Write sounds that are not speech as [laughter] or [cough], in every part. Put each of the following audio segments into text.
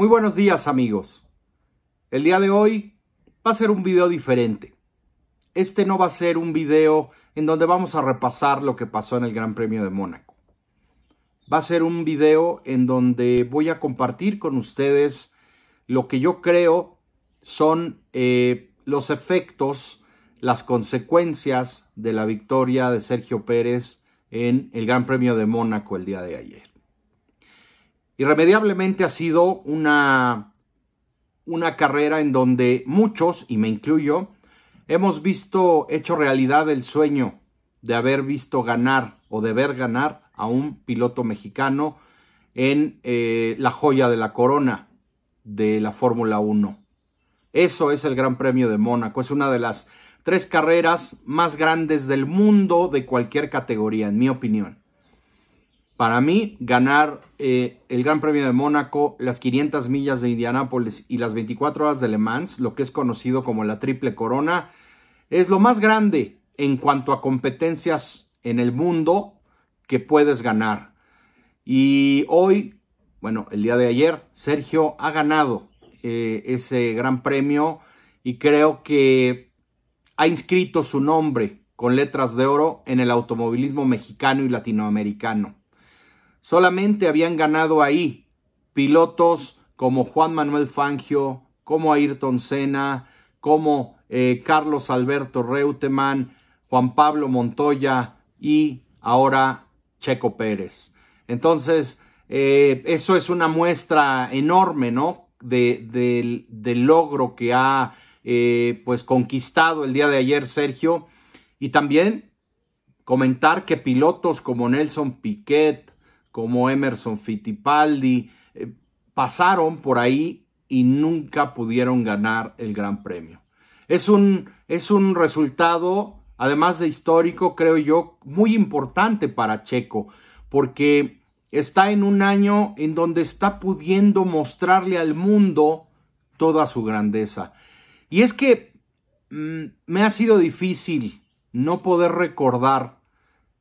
Muy buenos días amigos. El día de hoy va a ser un video diferente. Este no va a ser un video en donde vamos a repasar lo que pasó en el Gran Premio de Mónaco. Va a ser un video en donde voy a compartir con ustedes lo que yo creo son eh, los efectos, las consecuencias de la victoria de Sergio Pérez en el Gran Premio de Mónaco el día de ayer. Irremediablemente ha sido una, una carrera en donde muchos, y me incluyo, hemos visto hecho realidad el sueño de haber visto ganar o de ver ganar a un piloto mexicano en eh, la joya de la corona de la Fórmula 1. Eso es el Gran Premio de Mónaco. Es una de las tres carreras más grandes del mundo de cualquier categoría, en mi opinión. Para mí, ganar eh, el Gran Premio de Mónaco, las 500 millas de Indianápolis y las 24 horas de Le Mans, lo que es conocido como la Triple Corona, es lo más grande en cuanto a competencias en el mundo que puedes ganar. Y hoy, bueno, el día de ayer, Sergio ha ganado eh, ese gran premio y creo que ha inscrito su nombre con letras de oro en el automovilismo mexicano y latinoamericano. Solamente habían ganado ahí pilotos como Juan Manuel Fangio, como Ayrton Senna, como eh, Carlos Alberto Reutemann, Juan Pablo Montoya y ahora Checo Pérez. Entonces, eh, eso es una muestra enorme, ¿no? De, del logro que ha eh, pues conquistado el día de ayer Sergio. Y también comentar que pilotos como Nelson Piquet, como Emerson Fittipaldi, eh, pasaron por ahí y nunca pudieron ganar el Gran Premio. Es un, es un resultado, además de histórico, creo yo, muy importante para Checo, porque está en un año en donde está pudiendo mostrarle al mundo toda su grandeza. Y es que mm, me ha sido difícil no poder recordar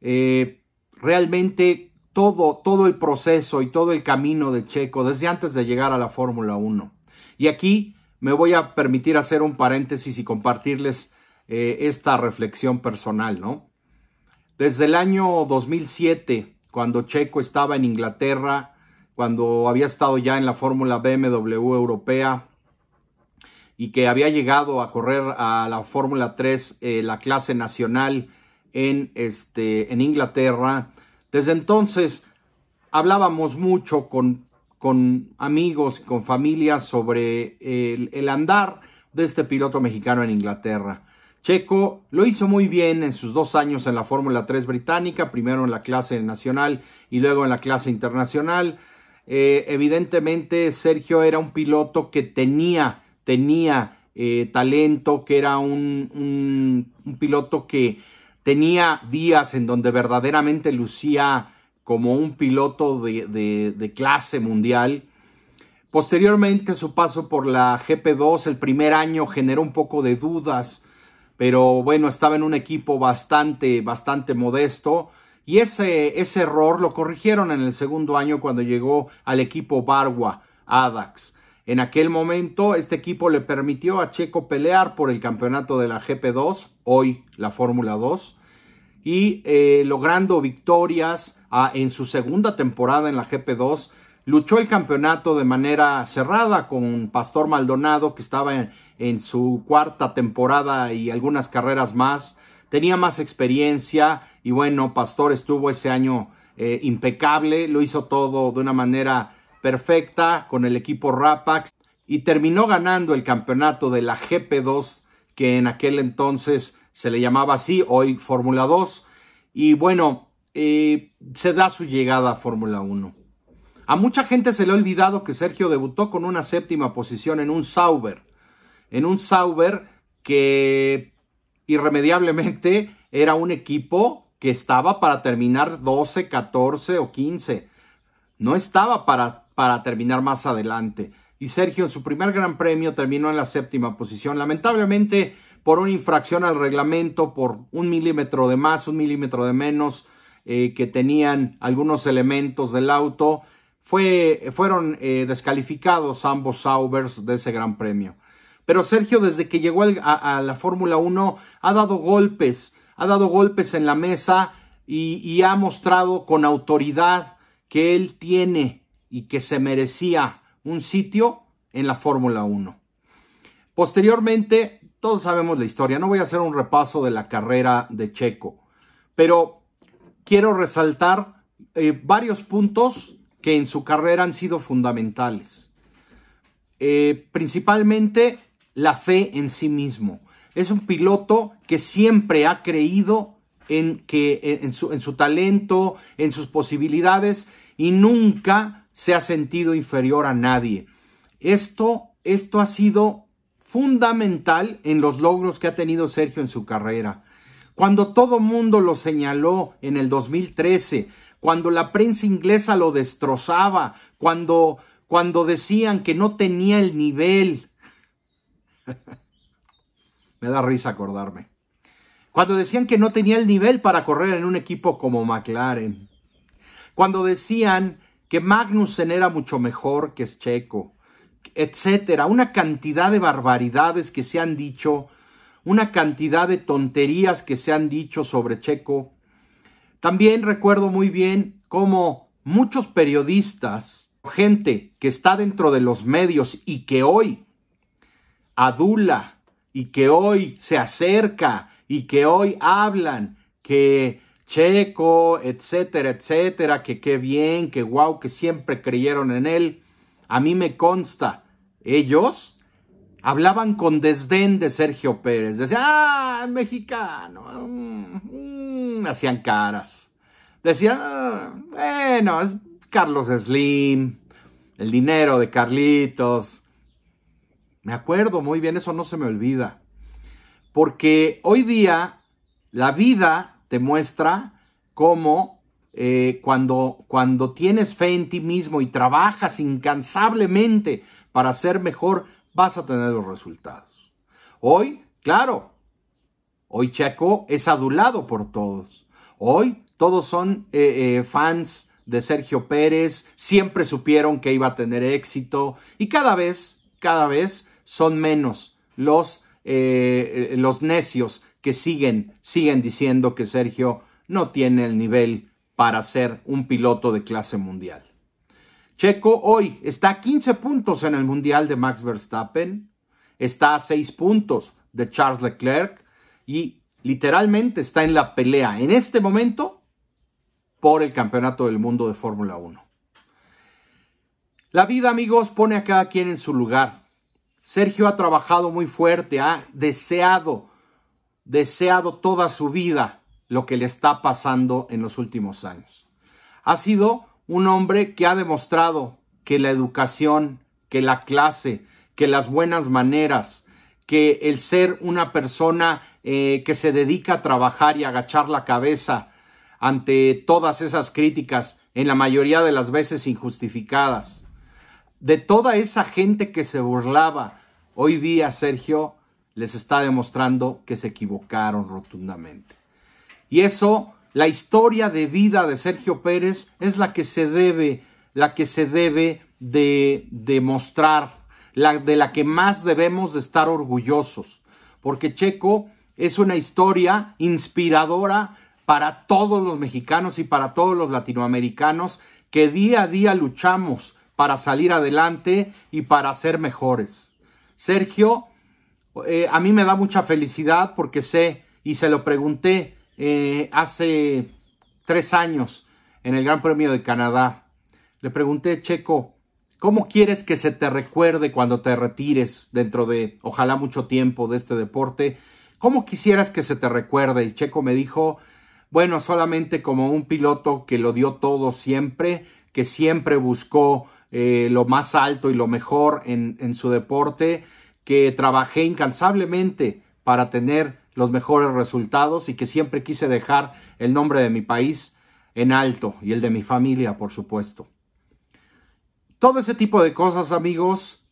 eh, realmente todo, todo el proceso y todo el camino de Checo desde antes de llegar a la Fórmula 1. Y aquí me voy a permitir hacer un paréntesis y compartirles eh, esta reflexión personal, ¿no? Desde el año 2007, cuando Checo estaba en Inglaterra, cuando había estado ya en la Fórmula BMW europea y que había llegado a correr a la Fórmula 3, eh, la clase nacional en, este, en Inglaterra, desde entonces hablábamos mucho con, con amigos, con familias sobre el, andar de este piloto mexicano en Inglaterra. Checo lo hizo muy bien en sus dos años en la Fórmula 3 británica, primero en la clase nacional y luego en la clase internacional. Eh, evidentemente Sergio era un piloto que tenía, tenía eh, talento, que era un, un piloto que tenía días en donde verdaderamente lucía como un piloto de, clase mundial. Posteriormente su paso por la GP2 el primer año generó un poco de dudas, pero bueno, estaba en un equipo bastante, bastante modesto. Y ese, ese error lo corrigieron en el segundo año cuando llegó al equipo Barwa, ADAX. En aquel momento, este equipo le permitió a Checo pelear por el campeonato de la GP2, hoy la Fórmula 2, y eh, logrando victorias en su segunda temporada en la GP2. Luchó el campeonato de manera cerrada con Pastor Maldonado, que estaba en, su cuarta temporada y algunas carreras más. Tenía más experiencia y bueno, Pastor estuvo ese año eh, impecable, lo hizo todo de una manera perfecta con el equipo Rapax y terminó ganando el campeonato de la GP2 que en aquel entonces se le llamaba así, hoy Fórmula 2 y bueno, eh, se da su llegada a Fórmula 1. A mucha gente se le ha olvidado que Sergio debutó con una séptima posición en un Sauber, en un Sauber que irremediablemente era un equipo que estaba para terminar 12, 14 o 15 no estaba para, para terminar más adelante. Y Sergio en su primer gran premio terminó en la séptima posición. Lamentablemente por una infracción al reglamento, por un milímetro de más, un milímetro de menos, eh, que tenían algunos elementos del auto, fue, fueron eh, descalificados ambos Saubers de ese gran premio. Pero Sergio, desde que llegó a, la Fórmula 1, ha dado golpes, ha dado golpes en la mesa y ha mostrado con autoridad que él tiene y que se merecía un sitio en la Fórmula 1. Posteriormente, todos sabemos la historia, no voy a hacer un repaso de la carrera de Checo, pero quiero resaltar eh, varios puntos que en su carrera han sido fundamentales. Eh, principalmente la fe en sí mismo. Es un piloto que siempre ha creído en, que, en, su, en su talento, en sus posibilidades y nunca se ha sentido inferior a nadie. Esto, esto ha sido fundamental en los logros que ha tenido Sergio en su carrera. Cuando todo mundo lo señaló en el 2013, cuando la prensa inglesa lo destrozaba, cuando, cuando decían que no tenía el nivel. [laughs] Me da risa acordarme. Cuando decían que no tenía el nivel para correr en un equipo como McLaren. Cuando decían que Magnussen era mucho mejor que Checo, etcétera. Una cantidad de barbaridades que se han dicho, una cantidad de tonterías que se han dicho sobre Checo también recuerdo muy bien cómo muchos periodistas, gente que está dentro de los medios y que hoy adula y que hoy se acerca y que hoy hablan que Checo, etcétera, etcétera, que qué bien, que guau, que siempre creyeron en él. A mí me consta, ellos hablaban con desdén de Sergio Pérez. Decían, ah, mexicano. Mm, mm", hacían caras. Decían, bueno, es Carlos Slim, el dinero de Carlitos. Me acuerdo muy bien, eso no se me olvida. Porque hoy día la vida te muestra cómo eh, cuando, cuando tienes fe en ti mismo y trabajas incansablemente para ser mejor, vas a tener los resultados. Hoy, claro, hoy Checo es adulado por todos. Hoy todos son eh, eh, fans de Sergio Pérez, siempre supieron que iba a tener éxito y cada vez, cada vez son menos los, los necios que siguen, siguen diciendo que Sergio no tiene el nivel para ser un piloto de clase mundial. Checo hoy está a 15 puntos en el Mundial de Max Verstappen, está a 6 puntos de Charles Leclerc y literalmente está en la pelea en este momento por el Campeonato del Mundo de Fórmula 1. La vida, amigos, pone a cada quien en su lugar. Sergio ha trabajado muy fuerte, ha deseado, deseado toda su vida lo que le está pasando en los últimos años. Ha sido un hombre que ha demostrado que la educación, que la clase, que las buenas maneras, que el ser una persona eh, que se dedica a trabajar y agachar la cabeza ante todas esas críticas, en la mayoría de las veces injustificadas, de toda esa gente que se burlaba, hoy día Sergio les está demostrando que se equivocaron rotundamente. Y eso la historia de vida de Sergio Pérez es la que se debe, la que se debe de demostrar, la, de la que más debemos de estar orgullosos, porque Checo es una historia inspiradora para todos los mexicanos y para todos los latinoamericanos que día a día luchamos para salir adelante y para ser mejores. Sergio, eh, a mí me da mucha felicidad porque sé, y se lo pregunté eh, hace tres años en el Gran Premio de Canadá. Le pregunté, Checo, ¿cómo quieres que se te recuerde cuando te retires dentro de, ojalá, mucho tiempo de este deporte? ¿Cómo quisieras que se te recuerde? Y Checo me dijo, bueno, solamente como un piloto que lo dio todo siempre, que siempre buscó eh, lo más alto y lo mejor en, en su deporte, que trabajé incansablemente para tener los mejores resultados y que siempre quise dejar el nombre de mi país en alto y el de mi familia, por supuesto. Todo ese tipo de cosas, amigos,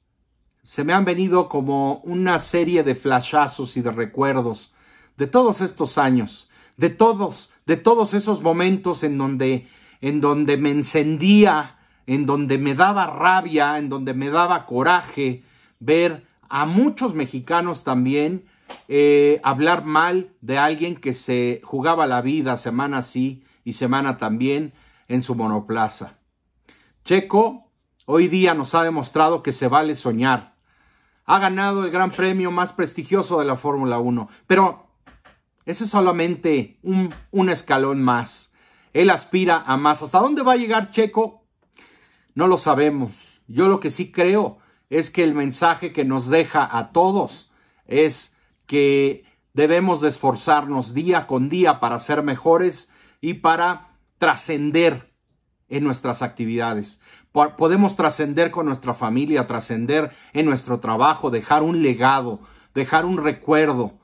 se me han venido como una serie de flashazos y de recuerdos de todos estos años, de todos, de todos esos momentos en donde, en donde me encendía en donde me daba rabia, en donde me daba coraje ver a muchos mexicanos también eh, hablar mal de alguien que se jugaba la vida semana sí y semana también en su monoplaza. Checo hoy día nos ha demostrado que se vale soñar. Ha ganado el gran premio más prestigioso de la Fórmula 1, pero ese es solamente un, un escalón más. Él aspira a más. ¿Hasta dónde va a llegar Checo? No lo sabemos. Yo lo que sí creo es que el mensaje que nos deja a todos es que debemos de esforzarnos día con día para ser mejores y para trascender en nuestras actividades. Podemos trascender con nuestra familia, trascender en nuestro trabajo, dejar un legado, dejar un recuerdo,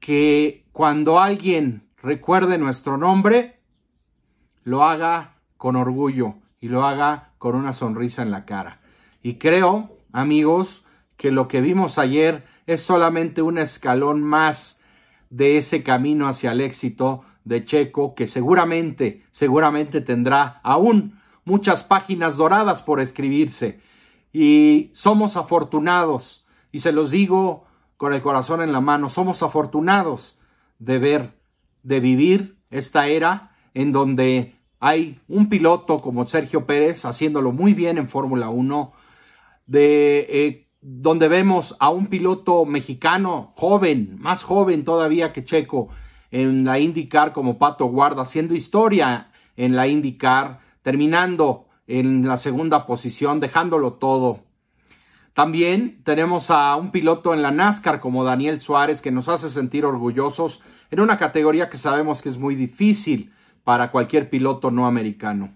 que cuando alguien recuerde nuestro nombre, lo haga con orgullo y lo haga con una sonrisa en la cara. Y creo, amigos, que lo que vimos ayer es solamente un escalón más de ese camino hacia el éxito de Checo que seguramente, seguramente tendrá aún muchas páginas doradas por escribirse. Y somos afortunados, y se los digo con el corazón en la mano, somos afortunados de ver, de vivir esta era en donde hay un piloto como Sergio Pérez haciéndolo muy bien en Fórmula 1, de eh, donde vemos a un piloto mexicano joven, más joven todavía que Checo, en la IndyCar como Pato Guarda, haciendo historia en la IndyCar, terminando en la segunda posición, dejándolo todo. También tenemos a un piloto en la NASCAR como Daniel Suárez que nos hace sentir orgullosos en una categoría que sabemos que es muy difícil para cualquier piloto no americano.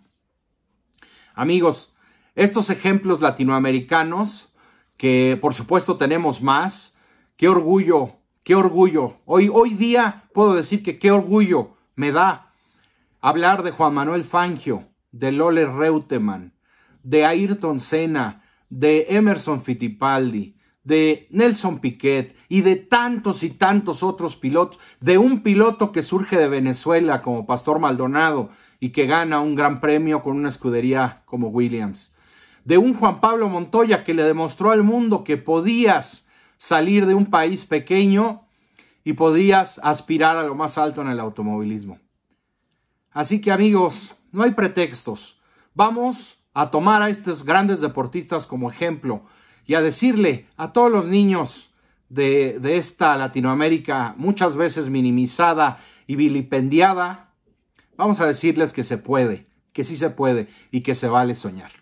Amigos, estos ejemplos latinoamericanos, que por supuesto tenemos más, qué orgullo Qué orgullo. Hoy, hoy día puedo decir que qué orgullo me da hablar de Juan Manuel Fangio, de Lole Reutemann, de Ayrton Senna, de Emerson Fittipaldi, de Nelson Piquet y de tantos y tantos otros pilotos, de un piloto que surge de Venezuela como Pastor Maldonado y que gana un gran premio con una escudería como Williams, de un Juan Pablo Montoya que le demostró al mundo que podías salir de un país pequeño y podías aspirar a lo más alto en el automovilismo. Así que amigos, no hay pretextos. Vamos a tomar a estos grandes deportistas como ejemplo y a decirle a todos los niños de, esta Latinoamérica, muchas veces minimizada y vilipendiada, vamos a decirles que se puede, que sí se puede y que se vale soñar.